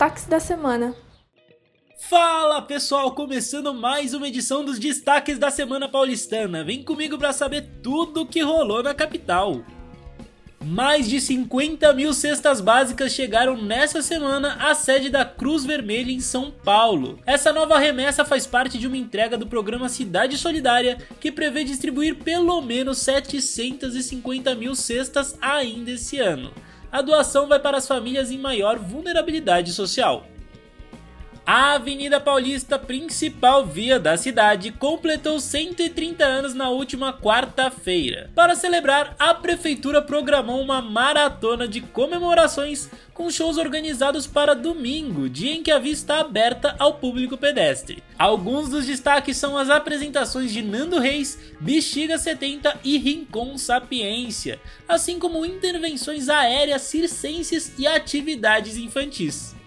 destaques da semana. Fala pessoal, começando mais uma edição dos destaques da semana paulistana. Vem comigo para saber tudo o que rolou na capital. Mais de 50 mil cestas básicas chegaram nessa semana à sede da Cruz Vermelha em São Paulo. Essa nova remessa faz parte de uma entrega do programa Cidade Solidária, que prevê distribuir pelo menos 750 mil cestas ainda esse ano. A doação vai para as famílias em maior vulnerabilidade social. A Avenida Paulista, principal via da cidade, completou 130 anos na última quarta-feira. Para celebrar, a prefeitura programou uma maratona de comemorações com shows organizados para domingo, dia em que a via está aberta ao público pedestre. Alguns dos destaques são as apresentações de Nando Reis, Bexiga 70 e Rincon Sapiência, assim como intervenções aéreas circenses e atividades infantis.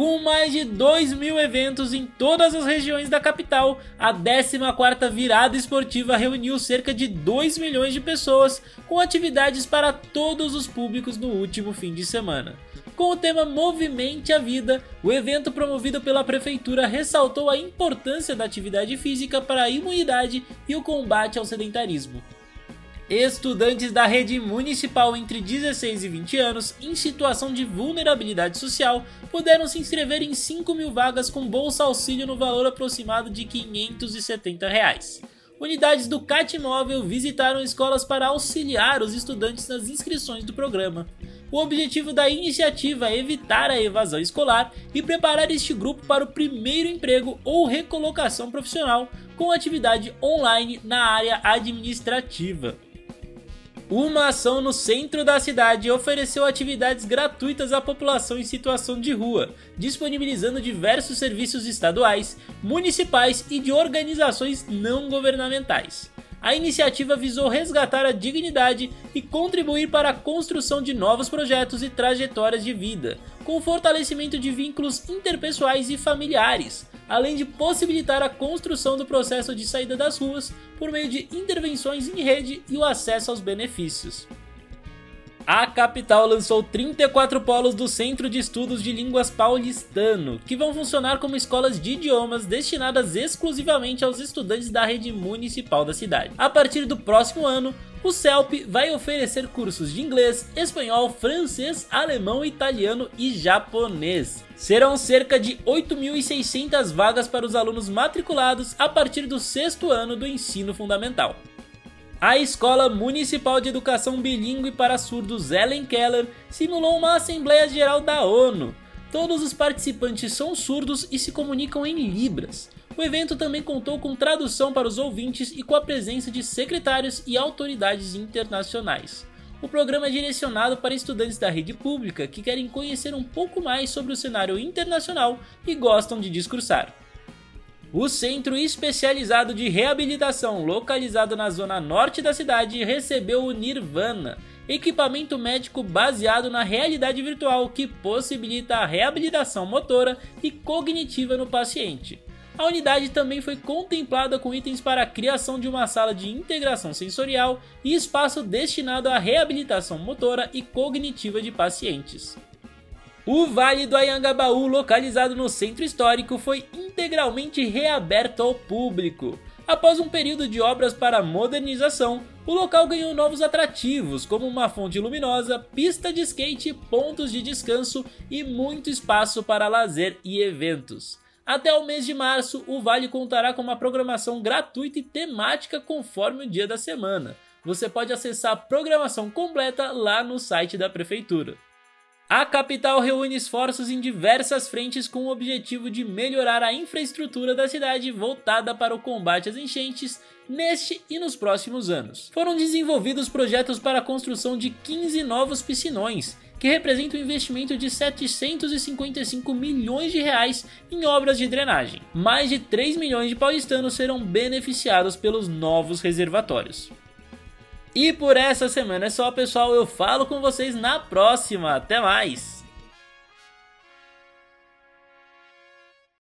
Com mais de 2 mil eventos em todas as regiões da capital, a 14ª Virada Esportiva reuniu cerca de 2 milhões de pessoas com atividades para todos os públicos no último fim de semana. Com o tema Movimente a Vida, o evento promovido pela Prefeitura ressaltou a importância da atividade física para a imunidade e o combate ao sedentarismo. Estudantes da rede municipal entre 16 e 20 anos em situação de vulnerabilidade social puderam se inscrever em 5 mil vagas com bolsa auxílio no valor aproximado de 570 reais. Unidades do CAT Móvel visitaram escolas para auxiliar os estudantes nas inscrições do programa. O objetivo da iniciativa é evitar a evasão escolar e preparar este grupo para o primeiro emprego ou recolocação profissional com atividade online na área administrativa. Uma ação no centro da cidade ofereceu atividades gratuitas à população em situação de rua, disponibilizando diversos serviços estaduais, municipais e de organizações não governamentais. A iniciativa visou resgatar a dignidade e contribuir para a construção de novos projetos e trajetórias de vida, com o fortalecimento de vínculos interpessoais e familiares, além de possibilitar a construção do processo de saída das ruas por meio de intervenções em rede e o acesso aos benefícios. A capital lançou 34 polos do Centro de Estudos de Línguas Paulistano, que vão funcionar como escolas de idiomas destinadas exclusivamente aos estudantes da rede municipal da cidade. A partir do próximo ano, o CELP vai oferecer cursos de inglês, espanhol, francês, alemão, italiano e japonês. Serão cerca de 8.600 vagas para os alunos matriculados a partir do sexto ano do ensino fundamental. A Escola Municipal de Educação Bilingue para Surdos Ellen Keller simulou uma Assembleia Geral da ONU. Todos os participantes são surdos e se comunicam em Libras. O evento também contou com tradução para os ouvintes e com a presença de secretários e autoridades internacionais. O programa é direcionado para estudantes da rede pública que querem conhecer um pouco mais sobre o cenário internacional e gostam de discursar. O Centro Especializado de Reabilitação, localizado na zona norte da cidade, recebeu o Nirvana, equipamento médico baseado na realidade virtual que possibilita a reabilitação motora e cognitiva no paciente. A unidade também foi contemplada com itens para a criação de uma sala de integração sensorial e espaço destinado à reabilitação motora e cognitiva de pacientes. O Vale do Ayangabaú, localizado no centro histórico, foi integralmente reaberto ao público. Após um período de obras para modernização, o local ganhou novos atrativos, como uma fonte luminosa, pista de skate, pontos de descanso e muito espaço para lazer e eventos. Até o mês de março, o Vale contará com uma programação gratuita e temática conforme o dia da semana. Você pode acessar a programação completa lá no site da prefeitura. A capital reúne esforços em diversas frentes com o objetivo de melhorar a infraestrutura da cidade voltada para o combate às enchentes neste e nos próximos anos. Foram desenvolvidos projetos para a construção de 15 novos piscinões que representa um investimento de 755 milhões de reais em obras de drenagem. Mais de 3 milhões de paulistanos serão beneficiados pelos novos reservatórios. E por essa semana é só, pessoal. Eu falo com vocês na próxima. Até mais!